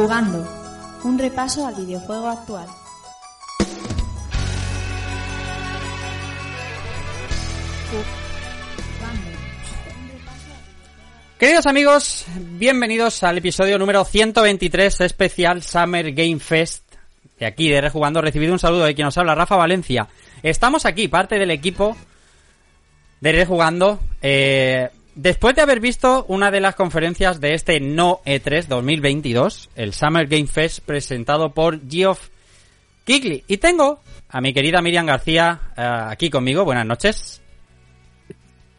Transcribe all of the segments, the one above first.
Jugando. Un repaso al videojuego actual. Queridos amigos, bienvenidos al episodio número 123 especial Summer Game Fest. De aquí, de Rejugando, recibido un saludo de quien nos habla, Rafa Valencia. Estamos aquí, parte del equipo de Rejugando. Eh, después de haber visto una de las conferencias de este No E3 2022, el Summer Game Fest presentado por Geoff Kigley. Y tengo a mi querida Miriam García eh, aquí conmigo. Buenas noches.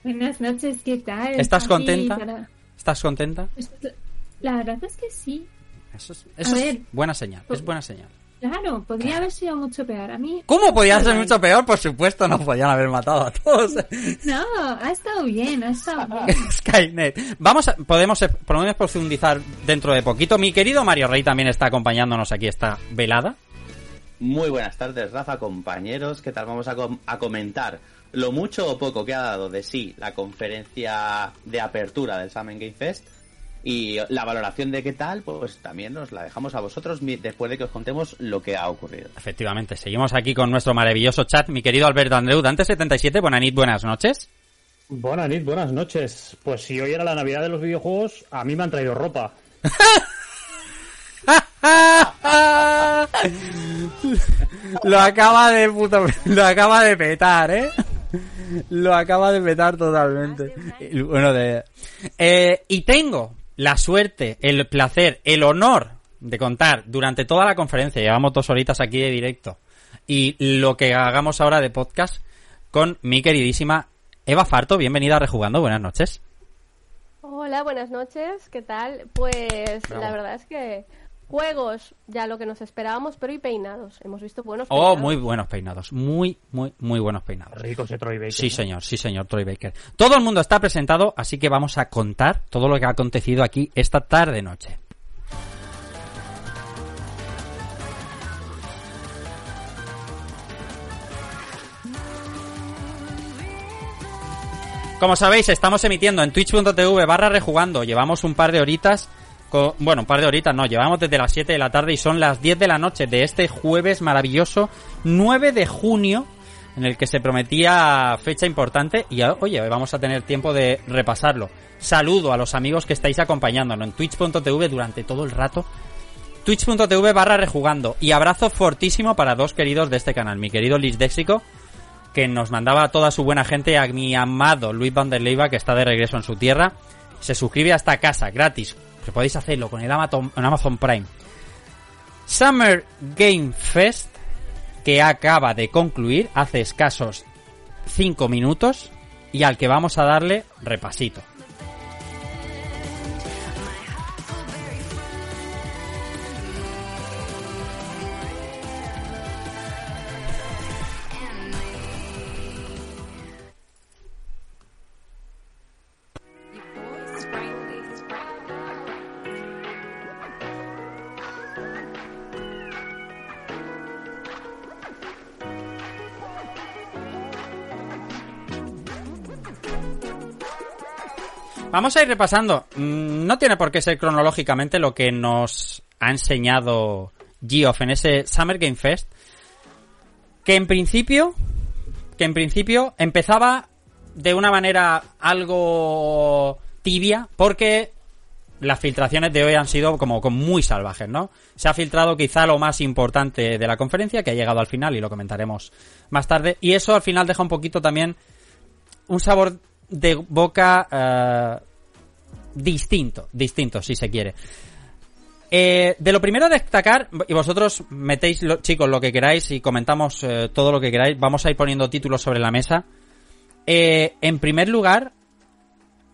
Buenas noches, ¿qué tal? ¿Estás contenta? para- ¿Estás contenta? La verdad es que sí. Eso es, eso A es ver. buena señal, es Pues- buena señal. Claro, podría haber sido mucho peor. A mí. ¿Cómo podía ser mucho peor? Por supuesto, no podían haber matado a todos. No, ha estado bien, ha estado bien. Skynet. Vamos a, podemos, podemos profundizar dentro de poquito. Mi querido Mario Rey también está acompañándonos aquí esta velada. Muy buenas tardes, Rafa, compañeros. ¿Qué tal? Vamos a, com- a comentar lo mucho o poco que ha dado de sí la conferencia de apertura del Summer Game Fest y la valoración de qué tal, pues también nos la dejamos a vosotros después de que os contemos lo que ha ocurrido. Efectivamente, seguimos aquí con nuestro maravilloso chat. Mi querido Alberto Andreu, Dante77, buenas nit, buenas noches. Buenas noches, buenas noches. Pues si hoy era la Navidad de los videojuegos, a mí me han traído ropa. lo acaba de puto, lo acaba de petar, ¿eh? Lo acaba de petar totalmente. Y Bueno, de, eh, y tengo la suerte, el placer, el honor de contar durante toda la conferencia, llevamos dos horitas aquí de directo, y lo que hagamos ahora de podcast con mi queridísima Eva Farto, bienvenida a Rejugando, buenas noches. Hola, buenas noches, ¿qué tal? Pues Bravo. la verdad es que juegos, ya lo que nos esperábamos, pero y peinados. Hemos visto buenos Oh, peinados. muy buenos peinados, muy, muy, muy buenos peinados. Rico ese Troy Baker. Sí, ¿no? señor, sí, señor, Troy Baker. Todo el mundo está presentado, así que vamos a contar todo lo que ha acontecido aquí esta tarde-noche. Como sabéis, estamos emitiendo en twitch.tv barra rejugando. Llevamos un par de horitas. Bueno, un par de horitas no, llevamos desde las 7 de la tarde y son las 10 de la noche de este jueves maravilloso 9 de junio en el que se prometía fecha importante y ah, oye, vamos a tener tiempo de repasarlo. Saludo a los amigos que estáis acompañándonos en twitch.tv durante todo el rato. Twitch.tv barra rejugando y abrazo fortísimo para dos queridos de este canal, mi querido Liz Déxico que nos mandaba toda su buena gente a mi amado Luis Van der que está de regreso en su tierra. Se suscribe a esta casa, gratis. Que podéis hacerlo con el Amazon, Amazon Prime. Summer Game Fest, que acaba de concluir hace escasos 5 minutos y al que vamos a darle repasito. Vamos a ir repasando. Mm, No tiene por qué ser cronológicamente lo que nos ha enseñado Geoff en ese Summer Game Fest. Que en principio, que en principio empezaba de una manera algo tibia, porque las filtraciones de hoy han sido como, como muy salvajes, ¿no? Se ha filtrado quizá lo más importante de la conferencia, que ha llegado al final y lo comentaremos más tarde. Y eso al final deja un poquito también un sabor de boca eh, distinto, distinto, si se quiere. Eh, de lo primero a destacar, y vosotros metéis, lo- chicos, lo que queráis y comentamos eh, todo lo que queráis, vamos a ir poniendo títulos sobre la mesa. Eh, en primer lugar,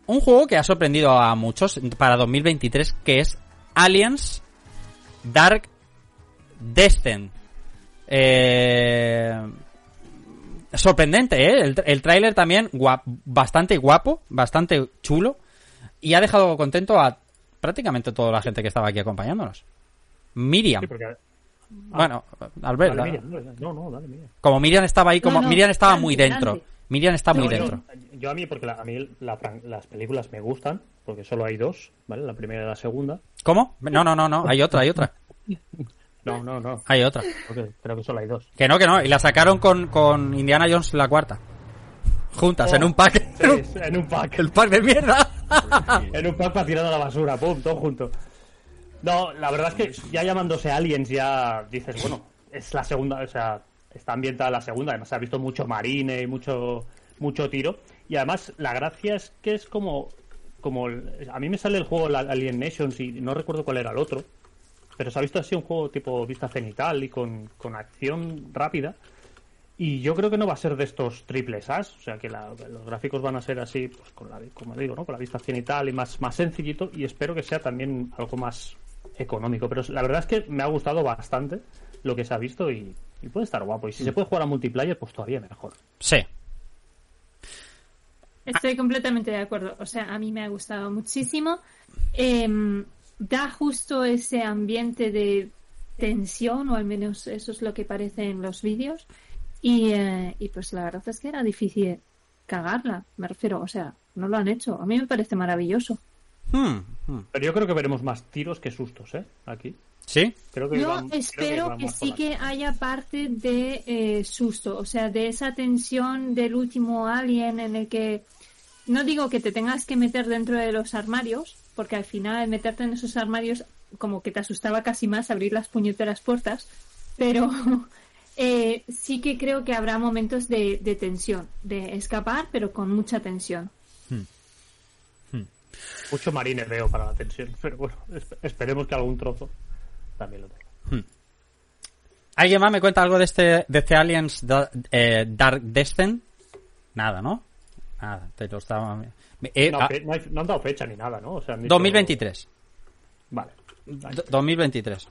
un juego que ha sorprendido a muchos para 2023, que es Aliens Dark Descent. Eh, sorprendente, ¿eh? El, el tráiler también guap- bastante guapo, bastante chulo. Y ha dejado contento a prácticamente toda la gente que estaba aquí acompañándonos. Miriam. Sí, porque... Bueno, Albert. Dale, Miriam, no, no, dale, Miriam. como Miriam estaba ahí, como No, no, Miriam estaba muy dentro. Miriam está muy No, dentro. Yo, a mí, porque la- a mí la las películas me gustan, porque solo hay dos, ¿vale? La primera y la segunda. ¿Cómo? No, no, no, no. Hay otra, hay otra. No, no, no. Hay otra. Creo que, creo que solo hay dos. Que no, que no. Y la sacaron con, con Indiana Jones la cuarta. Juntas, en un pack. Sí, en un pack. El pack de mierda. En un pack para tirar a la basura, pum, todo junto. No, la verdad es que ya llamándose Aliens ya dices, bueno, es la segunda, o sea, está ambientada la segunda, además se ha visto mucho marine y mucho, mucho tiro. Y además la gracia es que es como, como, a mí me sale el juego Alien Nations y no recuerdo cuál era el otro, pero se ha visto así un juego tipo vista cenital y con, con acción rápida. Y yo creo que no va a ser de estos triples As, o sea que la- los gráficos van a ser así, pues con la, como digo, ¿no? Con la vista cenital y más, más sencillito, y espero que sea también algo más económico. Pero la verdad es que me ha gustado bastante lo que se ha visto y, y puede estar guapo. Y si se puede jugar a multiplayer, pues todavía mejor. Sí. Estoy completamente de acuerdo. O sea, a mí me ha gustado muchísimo. Em, da justo ese ambiente de tensión, o al menos eso es lo que parece en los vídeos. Y, eh, y pues la verdad es que era difícil cagarla, me refiero. O sea, no lo han hecho. A mí me parece maravilloso. Hmm, hmm. Pero yo creo que veremos más tiros que sustos, ¿eh? Aquí. ¿Sí? Creo que Yo van- espero que sí que haya parte de eh, susto, o sea, de esa tensión del último alien en el que no digo que te tengas que meter dentro de los armarios, porque al final meterte en esos armarios como que te asustaba casi más abrir las puñeteras puertas, pero eh, sí que creo que habrá momentos de, de tensión, de escapar, pero con mucha tensión. Mucho marine veo para la tensión, pero bueno, esp- esperemos que algún trozo también lo tenga. ¿Alguien más me cuenta algo de este, de este Aliens eh, Dark Descent? Nada, ¿no? Nada, te lo estaba... eh, No, ah, no hay- no han dado fecha ni nada, ¿no? O sea, han dicho- 2023. Vale. Do- 2023.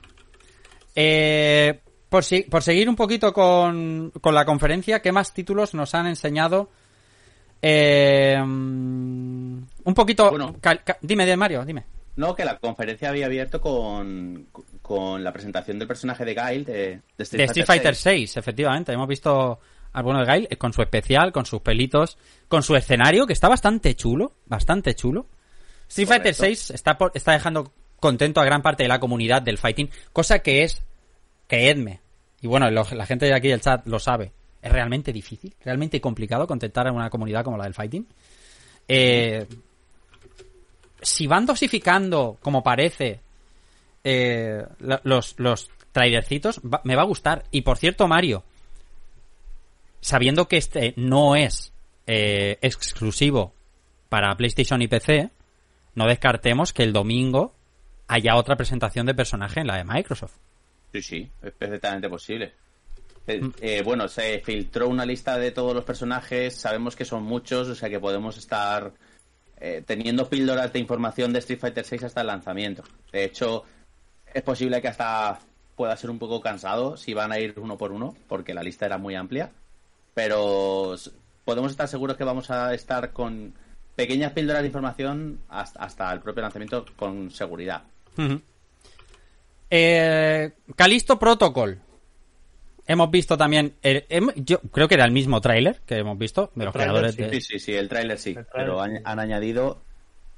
Eh, por, si- por seguir un poquito con, con la conferencia, ¿qué más títulos nos han enseñado? Eh, un poquito... Bueno. cal- ca- dime, dime, Mario, dime. No, que la conferencia había abierto con, con la presentación del personaje de Guile de, de Street, De Street Fighter 6. 6, efectivamente. Hemos visto al bueno de Gail eh, con su especial, con sus pelitos, con su escenario, que está bastante chulo, bastante chulo. Street Fighter Correcto. 6 está, por- está dejando contento a gran parte de la comunidad del fighting, cosa que es, creedme, y bueno, lo- la gente de aquí del chat lo sabe, es realmente difícil, realmente complicado contentar a una comunidad como la del fighting. Eh, si van dosificando, como parece, eh, los, los trailercitos, va- me va a gustar. Y por cierto, Mario, sabiendo que este no es eh, exclusivo para PlayStation y PC, no descartemos que el domingo haya otra presentación de personaje en la de Microsoft. Sí, sí, es perfectamente posible. Eh, Mm. eh, bueno, se filtró una lista de todos los personajes, sabemos que son muchos, o sea que podemos estar eh, teniendo píldoras de información de Street Fighter 6 hasta el lanzamiento. De hecho, es posible que hasta pueda ser un poco cansado si van a ir uno por uno, porque la lista era muy amplia. Pero podemos estar seguros que vamos a estar con pequeñas píldoras de información hasta, hasta el propio lanzamiento con seguridad. Ujú. Eh, Calisto Protocol. Hemos visto también. el- hem- yo creo que era el mismo tráiler que hemos visto de los tráiler, creadores sí, de. Sí, sí, sí, el tráiler sí, pero han, sí. han añadido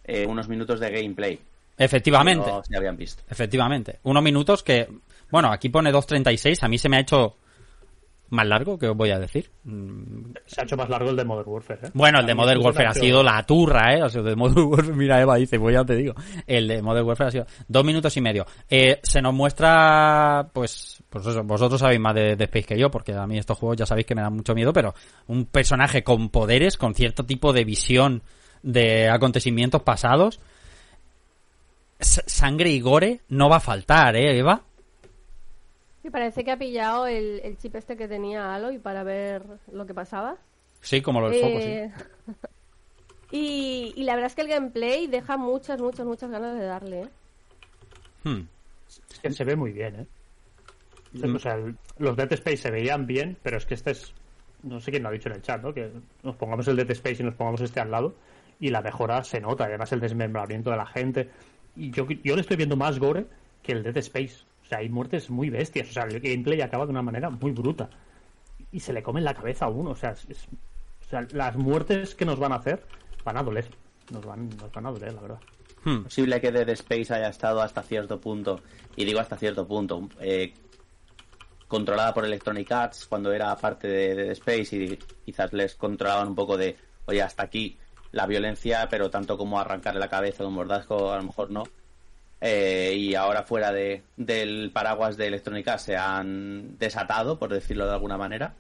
eh, unos minutos de gameplay. Efectivamente. que No se habían visto. Efectivamente. Unos minutos que. Bueno, aquí pone 2.36. A mí se me ha hecho más largo, que os voy a decir. Se ha hecho más largo el de Modern Warfare, ¿eh? Bueno, el de Modern Warfare ha sido la turra, ¿eh? O sea, el de Modern Warfare, mira, Eva dice, pues ya te digo. El de Modern Warfare ha sido dos minutos y medio. Eh, se nos muestra, pues, pues eso, vosotros sabéis más de, de Space que yo, porque a mí estos juegos ya sabéis que me dan mucho miedo, pero un personaje con poderes, con cierto tipo de visión de acontecimientos pasados, sangre y gore no va a faltar, ¿eh, Eva? Y parece que ha pillado el, el chip este que tenía Aloy para ver lo que pasaba. Sí, como lo del foco, sí. Eh, y, y la verdad es que el gameplay deja muchas, muchas, muchas ganas de darle. ¿eh? Hmm. Es que se ve muy bien, ¿eh? Mm. O sea, el- los Dead Space se veían bien, pero es que este es. No sé quién lo ha dicho en el chat, ¿no? Que nos pongamos el Dead Space y nos pongamos este al lado y la mejora se nota. Además, el desmembramiento de la gente. Y yo, yo le estoy viendo más gore que el Dead Space. O sea, hay muertes muy bestias. O sea, el gameplay acaba de una manera muy bruta. Y se le come en la cabeza a uno. O sea, es- es- o sea, las muertes que nos van a hacer van a doler. Nos van, nos van a doler, la verdad. Hmm. posible que Dead Space haya estado hasta cierto punto, y digo hasta cierto punto, eh, controlada por Electronic Arts cuando era parte de Dead Space y quizás les controlaban un poco de, oye, hasta aquí la violencia, pero tanto como arrancarle la cabeza de un mordazco, a lo mejor no. Eh, y ahora fuera de, del paraguas de Electronic Arts se han desatado, por decirlo de alguna manera.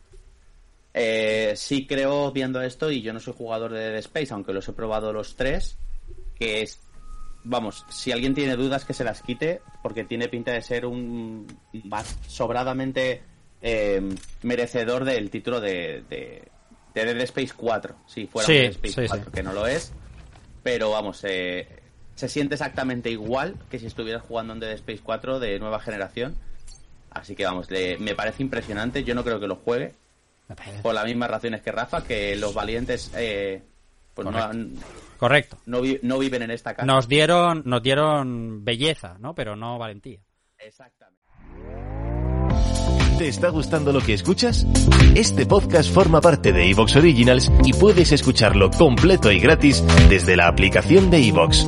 Eh, sí creo, viendo esto, y yo no soy jugador de Dead Space, aunque los he probado los tres, que es vamos, si alguien tiene dudas que se las quite, porque tiene pinta de ser un más sobradamente eh, merecedor del título de, de, de Dead Space 4, si fuera Sí, Dead Space sí, 4, sí. que no lo es, pero vamos, eh, se siente exactamente igual que si estuvieras jugando en Dead Space 4 de nueva generación, así que vamos, le- me parece impresionante, yo no creo que lo juegue, por las mismas razones que Rafa, que los valientes eh, pues no, Correcto. han- Correcto. no, vi- no viven en esta casa. Nos dieron, nos dieron belleza, ¿no? Pero no valentía. Exactamente. ¿Te está gustando lo que escuchas? Este podcast forma parte de Evox Originals y puedes escucharlo completo y gratis desde la aplicación de Evox.